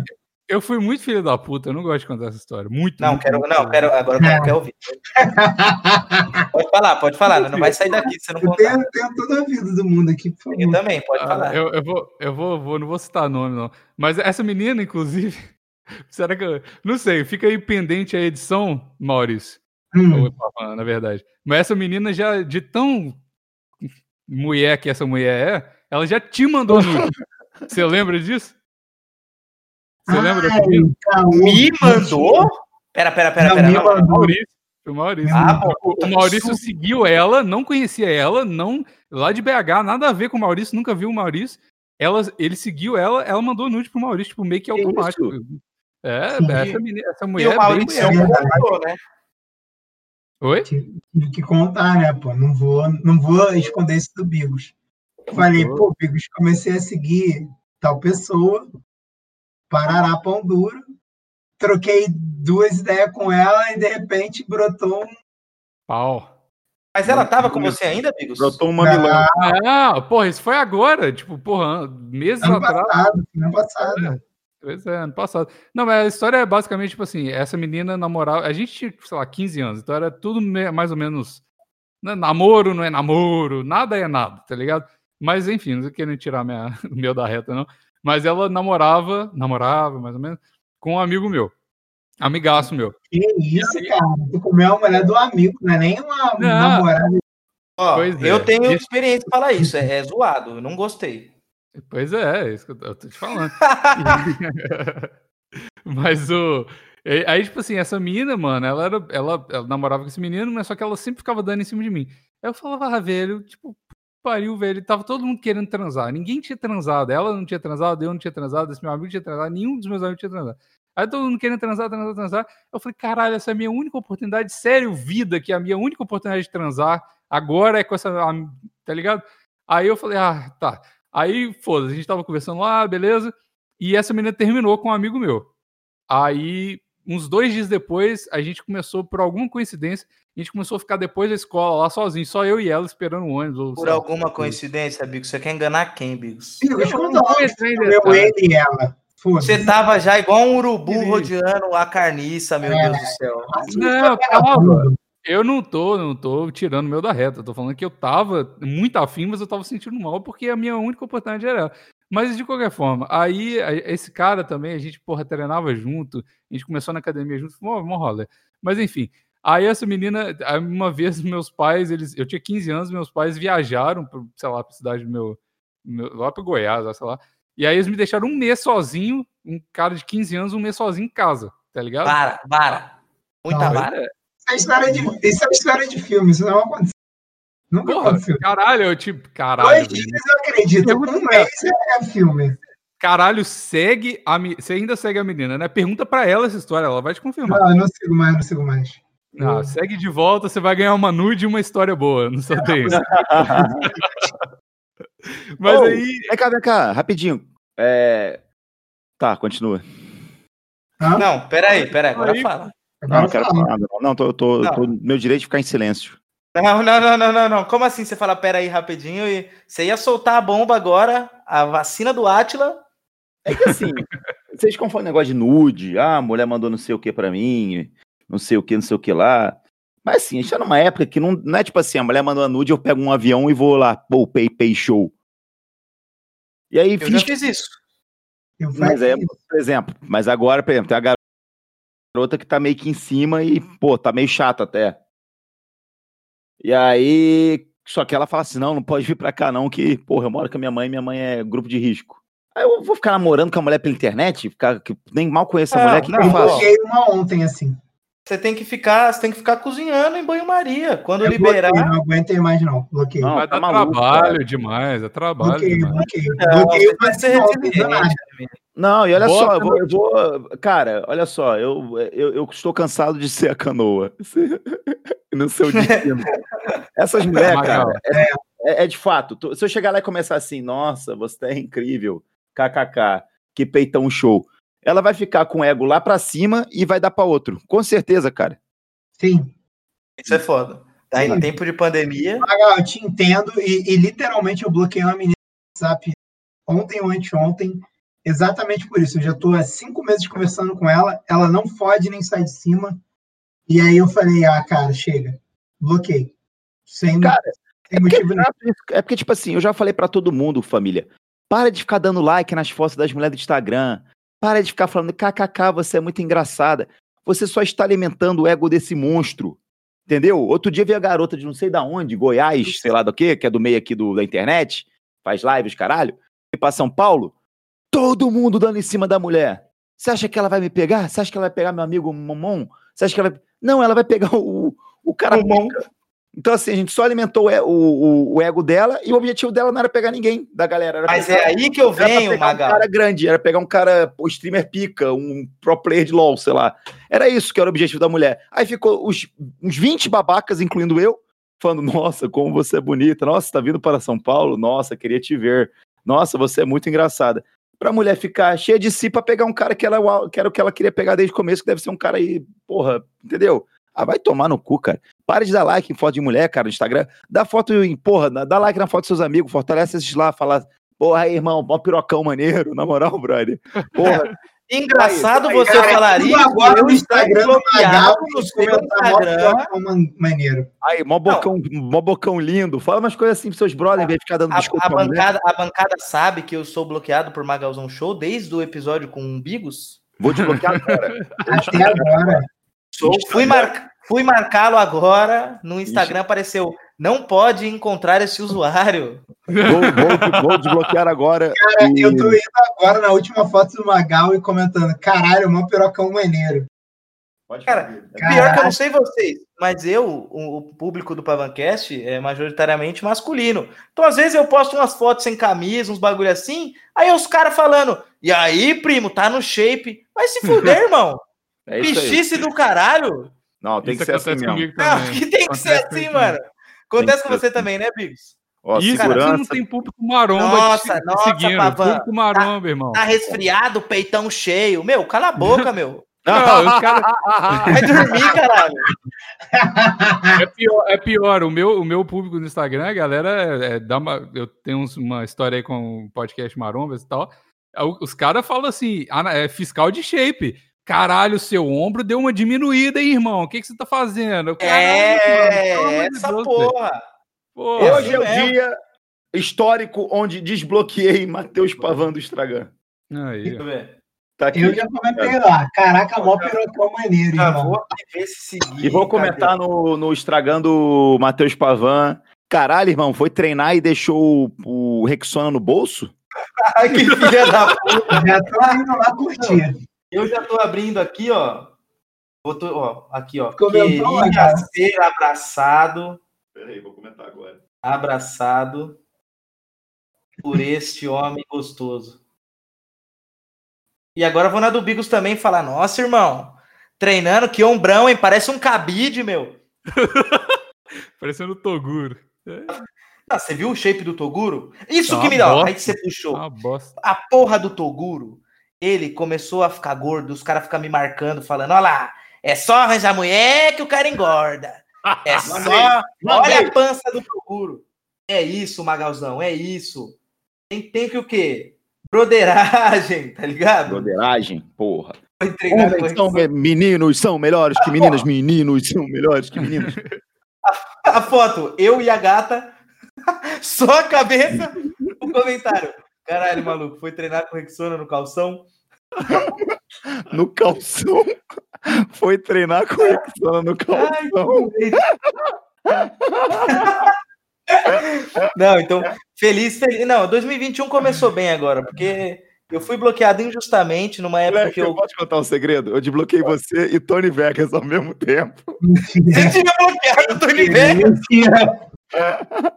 Eu fui muito filho da puta, eu não gosto de contar essa história. Muito. Não, muito, quero, muito não, quero, agora eu quero ouvir. pode falar, pode falar, não vai sair daqui você não contar. Eu tenho, tenho toda a vida do mundo aqui, por favor. Eu também, pode ah, falar. Eu, eu, vou, eu vou, vou, não vou citar nome, não. Mas essa menina, inclusive, será que eu, não sei, fica aí pendente a edição, Maurício. Hum. Na verdade. Mas essa menina já, de tão mulher que essa mulher é, ela já te mandou nude. Você lembra disso? Você lembra disso? Me mandou? Pera, pera, pera, pera. Não, não. Maurício. O Maurício. Ah, bom, o Maurício seguiu ela, não conhecia ela, não lá de BH, nada a ver com o Maurício, nunca viu o Maurício. Ela, ele seguiu ela, ela mandou nude pro Maurício, tipo, meio que automático. É, essa, menina, essa mulher e o Maurício é bem contou, né? Oi? Tive que contar, né, pô? Não vou, não vou esconder isso do Bigos. Falei, pô, Bigos, comecei a seguir tal pessoa, Parará Pão Duro, troquei duas ideias com ela e de repente brotou um. Pau. Mas ela tava com você ainda, Bigos? Brotou um mamilão. Não, porra, isso foi agora, tipo, porra, meses ano atrás. Passado, ano passado. É. Pois é, ano passado. Não, mas a história é basicamente, tipo assim, essa menina namorava. A gente tinha, sei lá, 15 anos, então era tudo mais ou menos. Né, namoro não é namoro, nada é nada, tá ligado? Mas enfim, não querendo tirar minha, o meu da reta, não. Mas ela namorava, namorava mais ou menos, com um amigo meu. Amigaço meu. Que isso, cara? Tu comeu a mulher do amigo, não é nem uma não. namorada. Ó, pois eu é. tenho experiência para falar isso, é, é zoado, eu não gostei. Pois é, é isso que eu tô te falando. mas o. Aí, tipo assim, essa menina, mano, ela, era, ela, ela namorava com esse menino, mas só que ela sempre ficava dando em cima de mim. Aí eu falava, ah, velho, tipo, pariu, velho. Tava todo mundo querendo transar. Ninguém tinha transado. Ela não tinha transado, eu não tinha transado, esse meu amigo tinha transado, nenhum dos meus amigos tinha transado. Aí todo mundo querendo transar, transar, transar. Eu falei, caralho, essa é a minha única oportunidade, sério, vida, que é a minha única oportunidade de transar agora é com essa. Tá ligado? Aí eu falei, ah, tá. Aí, foda a gente tava conversando lá, beleza. E essa menina terminou com um amigo meu. Aí, uns dois dias depois, a gente começou, por alguma coincidência, a gente começou a ficar depois da escola lá sozinho, só eu e ela esperando o ônibus. Por alguma coincidência, Bigos? Você quer enganar quem, Bigos? Bigos, conta eu, ele e ela. Você tava já igual um urubu rodeando a carniça, meu é, Deus do céu. Não, calma. Eu não tô, não tô tirando o meu da reta. Tô falando que eu tava muito afim, mas eu tava sentindo mal porque a minha única oportunidade era ela. Mas de qualquer forma, aí esse cara também, a gente, porra, treinava junto, a gente começou na academia junto, foi uma rolê. Mas enfim, aí essa menina, uma vez meus pais, eles, eu tinha 15 anos, meus pais viajaram, pra, sei lá, pra cidade do meu, meu lá pra Goiás, sei lá. E aí eles me deixaram um mês sozinho, um cara de 15 anos, um mês sozinho em casa, tá ligado? Vara, vara. Muita não, vara. É história de, isso é história de filme, isso não aconteceu. Nunca Porra, aconteceu. Caralho, eu tipo, caralho. Dois dias eu acredito, um mês é filme. Caralho, segue a Você ainda segue a menina, né? Pergunta pra ela essa história, ela vai te confirmar. Não, eu não sigo mais, não sigo mais. Ah, segue de volta, você vai ganhar uma nude e uma história boa. Não só tem isso. Mas oh, aí. Vem cá, vem cá, rapidinho. É... Tá, continua. Não, peraí, peraí, agora aí, fala. Não, não quero falar nada. Não, tô, tô, não. tô meu direito de ficar em silêncio. Não, não, não, não, não, não. Como assim você fala, pera aí rapidinho e você ia soltar a bomba agora, a vacina do Átila? É que assim, vocês confundem negócio de nude, ah, a mulher mandou não sei o que para mim, não sei o que, não sei o que lá. Mas assim, a gente tá numa época que não, não é tipo assim, a mulher mandou a nude, eu pego um avião e vou lá, pô, pay, pay show. E aí, eu fiz... fiz isso. Mas é, por exemplo, mas agora, por exemplo, tem a garota que tá meio que em cima e, pô, tá meio chata até. E aí, só que ela fala assim: não, não pode vir pra cá, não, que, porra, eu moro com a minha mãe, minha mãe é grupo de risco. Aí eu vou ficar namorando com a mulher pela internet, ficar, que nem mal conheço a é, mulher, que, não, que eu faço? Eu uma ontem, assim. Você tem que ficar, você tem que ficar cozinhando em banho-maria. Quando eu liberar. Bloqueei, não aguentei mais, não. Bloqueei. Não, vai tá dar maluco, trabalho cara. demais, é trabalho. Bloqueei, demais. bloqueei. Não, bloqueei vai ser. Não, e olha Bota só, eu vou, eu vou, Cara, olha só, eu, eu, eu estou cansado de ser a canoa. no seu destino. Essas mulheres, cara, é, é, é, de fato. Se eu chegar lá e começar assim, nossa, você é incrível, kkk, que peitão show ela vai ficar com o ego lá para cima e vai dar para outro. Com certeza, cara. Sim. Isso é foda. Tá em tempo de pandemia. Ah, eu te entendo e, e, literalmente eu bloqueei uma menina no WhatsApp ontem ou anteontem, exatamente por isso. Eu já tô há cinco meses conversando com ela, ela não fode nem sai de cima. E aí eu falei, ah, cara, chega. Bloqueei. Sem, cara, sem é motivo porque, nenhum. É porque, tipo assim, eu já falei para todo mundo, família. Para de ficar dando like nas fotos das mulheres do Instagram. Para de ficar falando, kkk, você é muito engraçada. Você só está alimentando o ego desse monstro. Entendeu? Outro dia vi a garota de não sei da onde, Goiás, sei lá do que, que é do meio aqui do, da internet, faz lives, caralho, e para São Paulo. Todo mundo dando em cima da mulher. Você acha que ela vai me pegar? Você acha que ela vai pegar meu amigo Momon? Você acha que ela vai. Não, ela vai pegar o, o cara. Momon. Então, assim, a gente só alimentou o, o, o, ego dela e o objetivo dela não era pegar ninguém da galera. Mas é aí que eu venho, Magal. Um cara grande, era pegar um cara, o streamer pica, um pro player de LOL, sei lá. Era isso que era o objetivo da mulher. Aí ficou os, uns 20 babacas, incluindo eu, falando: Nossa, como você é bonita, nossa, tá vindo para São Paulo, nossa, queria te ver, nossa, você é muito engraçada. Pra mulher ficar cheia de si pra pegar um cara que, ela, que era o que ela queria pegar desde o começo, que deve ser um cara aí, porra, entendeu? Ah, vai tomar no cu, cara. Para de dar like em foto de mulher, cara, no Instagram. Dá foto em, porra, dá like na foto dos seus amigos, fortalece esses lá, fala, porra, aí, irmão, mó pirocão maneiro, na moral, brother. Porra. Engraçado aí, você cara, falar isso. Agora no Instagram bloqueado no seu Instagram. Maneiro. Aí, mó bocão, mó bocão lindo. Fala umas coisas assim pros seus brothers, em vez de ficar dando biscoito. A, a bancada, a bancada sabe que eu sou bloqueado por Magalzão Show desde o episódio com o Bigos? Vou desbloquear agora. Até agora. Sou, fui, mar, fui marcá-lo agora. No Instagram Ixi. apareceu. Não pode encontrar esse usuário. Vou, vou, vou desbloquear agora. Cara, e... eu tô indo agora na última foto do Magal e comentando: caralho, uma pirocão maneiro. Cara, pior que eu não sei vocês, mas eu, o, público do Pavancast é majoritariamente masculino. Então, às vezes, eu posto umas fotos sem camisa, uns bagulho assim, aí os caras falando, e aí, primo, tá no shape. Vai se fuder, irmão. É Bichice do caralho. Não, tem isso que ser assim mesmo. Não, que tem que ser assim, mano. Acontece com você assim. também, né, Bigos? Ó, Isso, cara, você não tem público maromba nossa, te, nossa, seguindo. Pavan, público maromba, tá, irmão. Tá resfriado, peitão cheio. Meu, cala a boca, meu. Não, cara... Vai dormir, caralho. É pior, é pior. O, meu, o meu público no Instagram, a galera, é, é, dá uma, eu tenho uma história aí com o podcast Marombas e tal. Os caras falam assim: ah, é fiscal de shape. Caralho, seu ombro deu uma diminuída aí, irmão. O que, que você tá fazendo? Caralho, é, mano, essa Deus, porra. porra. Hoje é o é. dia histórico onde desbloqueei Matheus Pavan do Estragan. Aí. Deixa eu ver. Tá aqui. Eu já comentei lá. Caraca, mó pirocão maneiro. Já vou ver se seguir. E vou comentar no, no Estragando Matheus Pavan. Caralho, irmão, foi treinar e deixou o, o Rexona no bolso? Ai, que filha da puta. Já tô indo lá curtir. Eu já tô abrindo aqui, ó. Botou, ó, aqui, ó. Comentou, Queria ser abraçado. Peraí, vou comentar agora. Abraçado por este homem gostoso. E agora vou na do Bigos também falar: Nossa, irmão, treinando, que ombrão, hein? Parece um cabide, meu. Parecendo o Toguro. Ah, você viu o shape do Toguro? Isso tá que me dá. Aí você puxou. Tá a porra do Toguro ele começou a ficar gordo, os caras ficam me marcando, falando: olha lá, é só arranjar mulher que o cara engorda. É só. Olha a pança do procuro. É isso, Magalzão, é isso. Tem, tem que o quê? Broderagem, tá ligado? Broderagem, porra. São, meninos são melhores que meninas, meninos são melhores que meninos. A, a foto, eu e a gata, só a cabeça, o comentário. Caralho, maluco, foi treinar com Rexona no calção? no calção? Foi treinar com Rexona no calção? Não, então, feliz, feliz. Não, 2021 começou bem agora, porque eu fui bloqueado injustamente numa época Leque, que eu. Eu posso contar um segredo? Eu desbloqueei você e Tony Vegas ao mesmo tempo. Você tinha bloqueado o Tony Vegas?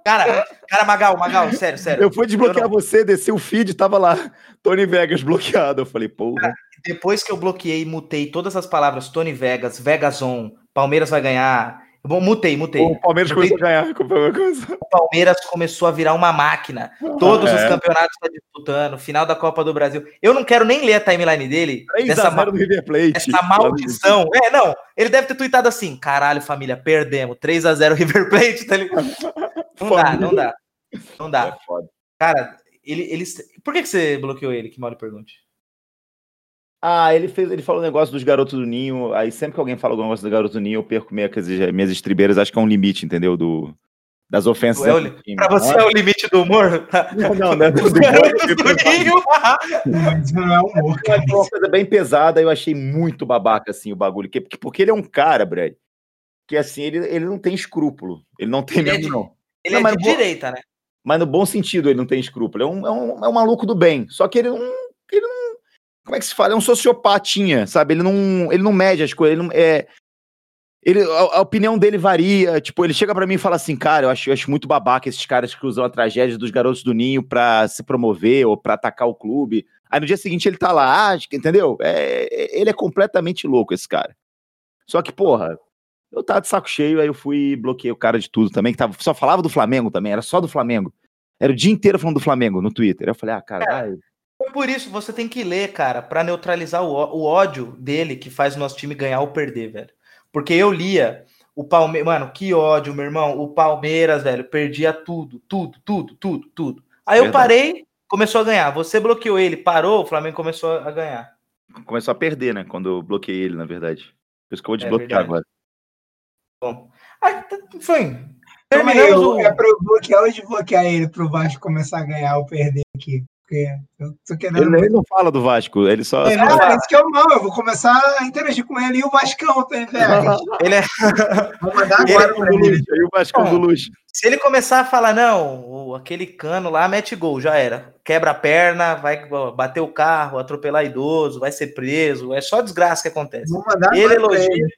Cara, cara, Magal, Magal, sério, sério. Eu fui desbloquear eu você, desci o feed, tava lá, Tony Vegas bloqueado. Eu falei, porra. depois que eu bloqueei e mutei todas as palavras Tony Vegas, Vegas On, Palmeiras vai ganhar. Bom, mutei, mutei. O Palmeiras mutei. começou a ganhar. O Palmeiras começou a virar uma máquina. Todos é. os campeonatos tá disputando, final da Copa do Brasil. Eu não quero nem ler a timeline dele. Dessa, ma River Plate. Essa maldição. É, não. Ele deve ter tweetado assim: caralho, família, perdemos. 3 a 0 River Plate, tá ligado? Não dá, não dá. Não dá. É Cara, ele, ele. Por que, que você bloqueou ele? Que mal lhe pergunte. Ah, ele fez, ele falou um negócio dos garotos do ninho. Aí sempre que alguém fala algum negócio do garoto do ninho, eu perco minha, minhas estribeiras. Acho que é um limite, entendeu? Do, das ofensas. É o, pra você é o limite do humor? Não, não, não é do, do garotos do ninho. Mas não é humor. Cara. É uma coisa bem pesada. Eu achei muito babaca assim o bagulho, porque, porque ele é um cara, Brad, que assim ele, ele não tem escrúpulo. Ele não tem ele mesmo, é de, não. Ele não, é de direita, né? Mas no bom sentido ele não tem escrúpulo. É um, é um, é um maluco do bem. Só que ele não, ele não. Como é que se fala? É um sociopatinha, sabe? Ele não, ele não mede as coisas. Ele não, é, ele, a, a, opinião dele varia. Tipo, ele chega para mim e fala assim, cara, eu acho, eu acho muito babaca esses caras que usam a tragédia dos garotos do Ninho pra se promover ou pra atacar o clube. Aí no dia seguinte ele tá lá, ah, entendeu? É, é, ele é completamente louco, esse cara. Só que, porra, eu tava de saco cheio, aí eu fui e bloqueei o cara de tudo também, que tava, só falava do Flamengo também, era só do Flamengo. Era o dia inteiro falando do Flamengo no Twitter. Eu falei, ah, cara, é, Por isso, você tem que ler, cara, para neutralizar o, o ódio dele que faz o nosso time ganhar ou perder, velho. Porque eu lia o Palmeiras. Mano, que ódio, meu irmão. O Palmeiras, velho, perdia tudo, tudo, tudo, tudo, tudo. Aí Verdade. eu parei, começou a ganhar. Você bloqueou ele, parou, o Flamengo começou a ganhar. Começou a perder, né? Quando eu bloqueei ele, na verdade. Por isso que eu vou desbloquear é agora. Bom. Aí, foi. Terminamos o... É pra eu bloquear ou desbloquear ele pro Vasco começar a ganhar ou perder aqui? Porque eu tô querendo. Ele, ele não fala do Vasco, ele só. É, é isso que é o mal, eu vou começar a interagir com ele e o Vascão, tá Ele é. Vou mandar agora ele, pra ele. E o Vasco do luxo. Se ele começar a falar, não, aquele cano lá mete gol, já era. Quebra a perna, vai bater o carro, atropelar idoso, vai ser preso, é só desgraça que acontece. Vou mandar ele elogia. Ele.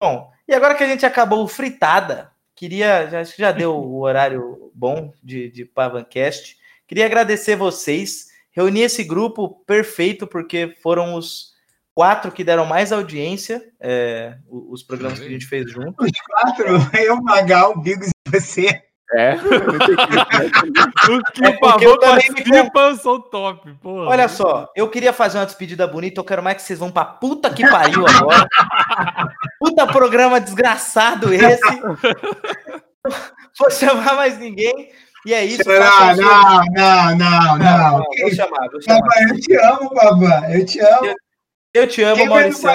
Bom, e agora que a gente acabou fritada, queria, já, acho que já deu o horário bom de, de Pavancast. Queria agradecer vocês. Reuni esse grupo perfeito, porque foram os quatro que deram mais audiência, é, os programas que a gente fez junto. Os quatro? Eu, Magal, Bigos e você. É. Os que é porque eu também são top, porra. Olha só, eu queria fazer uma despedida bonita, eu quero mais que vocês vão pra puta que pariu agora. puta programa desgraçado esse. Vou chamar mais ninguém. E é isso. Não, não, não, não, não, Vou chamar, vou chamar. eu te amo, Babá. Eu te amo. Eu, eu te amo, Maurício.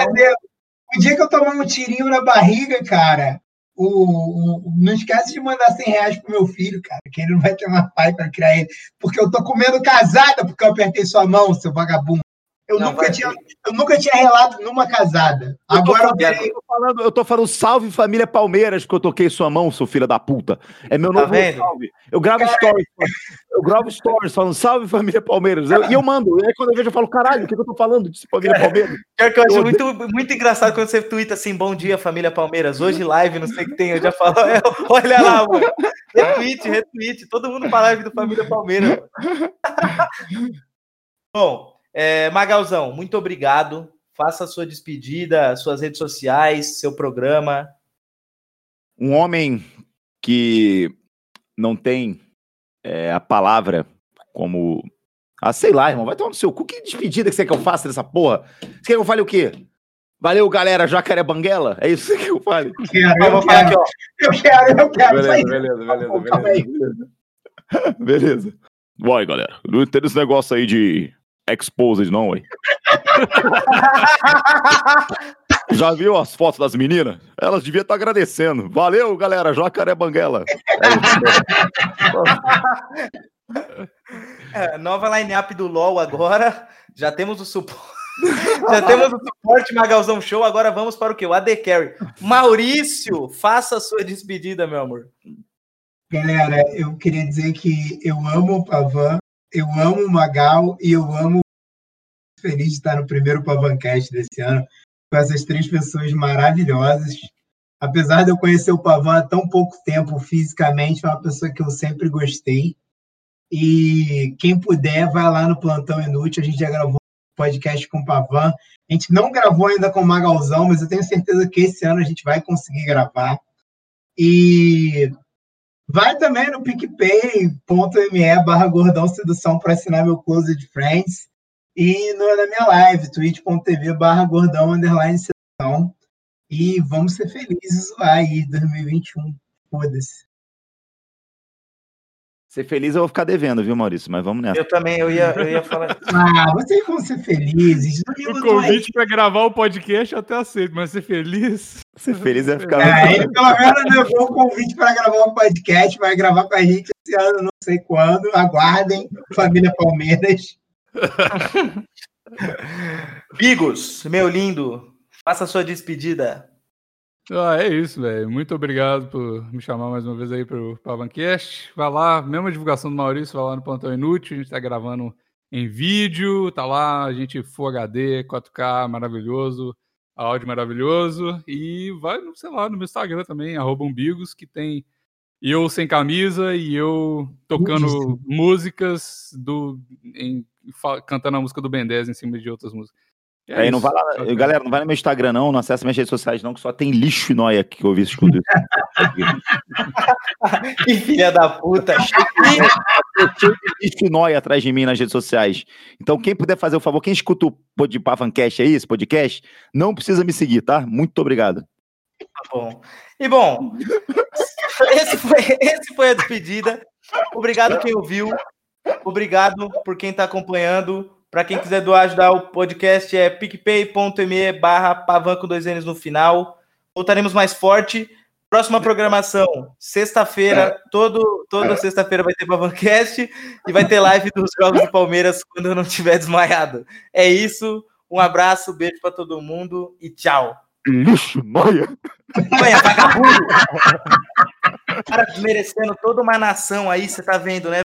O dia que eu tomar um tirinho na barriga, cara, o, o, não esquece de mandar 100 reais pro meu filho, cara, que ele não vai ter uma pai para criar ele. Porque eu tô comendo casada porque eu apertei sua mão, seu vagabundo. Eu, não, nunca tinha, eu nunca tinha relato numa casada. Eu Agora falando, eu, tô falando, eu tô falando salve família Palmeiras que eu toquei sua mão, seu filho da puta. É meu tá novo salve. Eu gravo Cara... stories. Eu gravo stories falando salve família Palmeiras. Eu, e eu mando. E aí quando eu vejo, eu falo, caralho, o que, que eu tô falando de família Palmeiras? Pior que eu acho eu muito, muito engraçado quando você twitta assim, bom dia, família Palmeiras. Hoje live, não sei o que tem. Eu já falo, olha lá, mano. Retweet, retweet. Todo mundo para live do Família Palmeiras. Bom, é, Magalzão, muito obrigado. Faça a sua despedida, suas redes sociais, seu programa. Um homem que não tem é, a palavra como. Ah, sei lá, irmão, vai tomar no seu cu. Que despedida que você quer que eu faça dessa porra? Você quer que eu fale o quê? Valeu, galera, Jacaré Banguela? É isso que eu fale? Eu quero, eu, quero, aqui, ó. eu quero, eu quero. Beleza, beleza, beleza, beleza. Beleza. Vai, galera. Não entendo esse negócio aí de exposed, não, ué. Já viu as fotos das meninas? Elas deviam estar agradecendo. Valeu, galera. Jacaré Banguela. É, nova line-up do LOL agora. Já temos o suporte. Já temos o suporte Magalzão Show. Agora vamos para o que? O AD Carry. Maurício, faça a sua despedida, meu amor. Galera, eu queria dizer que eu amo o Pavan, eu amo o Magal e eu amo feliz de estar no primeiro Pavancast desse ano com essas três pessoas maravilhosas. Apesar de eu conhecer o Pavan há tão pouco tempo fisicamente, é uma pessoa que eu sempre gostei. E quem puder, vai lá no Plantão Inútil. A gente já gravou um podcast com o Pavan. A gente não gravou ainda com o Magalzão, mas eu tenho certeza que esse ano a gente vai conseguir gravar. E Vai também no picpay.me barra gordão sedução para assinar meu Closed Friends. E no, na minha live, twitch.tv barra gordão underline sedução. E vamos ser felizes lá aí, 2021. Foda-se. Ser feliz eu vou ficar devendo, viu, Maurício? Mas vamos nessa. Eu também, eu ia, eu ia falar. ah, vocês vão ser felizes. O convite para gravar o podcast eu até aceito, mas ser feliz. Ser feliz é ficar. É, ele pelo menos levou o convite para gravar o podcast, vai gravar com a gente esse ano, não sei quando. Aguardem, família Palmeiras. Bigos, meu lindo, faça a sua despedida. Ah, é isso, velho. Muito obrigado por me chamar mais uma vez aí para o Pavancast. Vai lá, mesma divulgação do Maurício, vai lá no Plantão Inútil. A gente está gravando em vídeo, tá lá, a gente Full HD, 4K, maravilhoso. áudio maravilhoso. E vai, sei lá, no meu Instagram também, arroba umbigos, que tem eu sem camisa e eu tocando músicas do. Em, cantando a música do Ben 10 em cima de outras músicas. É aí não vai lá, galera, não vai no meu Instagram, não, não acessa minhas redes sociais, não, que só tem lixo e nóia que eu ouvi esse escudo. que filha da puta! Lixo e nóia atrás de mim nas redes sociais. Então, quem puder fazer o favor, quem escuta o Podpavancast aí, esse podcast, não precisa me seguir, tá? Muito obrigado. Tá bom. E bom, esse foi, esse foi a despedida. Obrigado quem ouviu. Obrigado por quem está acompanhando. Para quem quiser doar, ajudar o podcast é picpay.me barra pavan com dois N's no final. Voltaremos mais forte. Próxima programação, sexta-feira, todo, toda sexta-feira vai ter Pavancast e vai ter live dos Jogos do Palmeiras quando eu não tiver desmaiado. É isso, um abraço, beijo para todo mundo e tchau. Lixo, noia. Noia, vagabundo. cara desmerecendo toda uma nação aí, você tá vendo, né?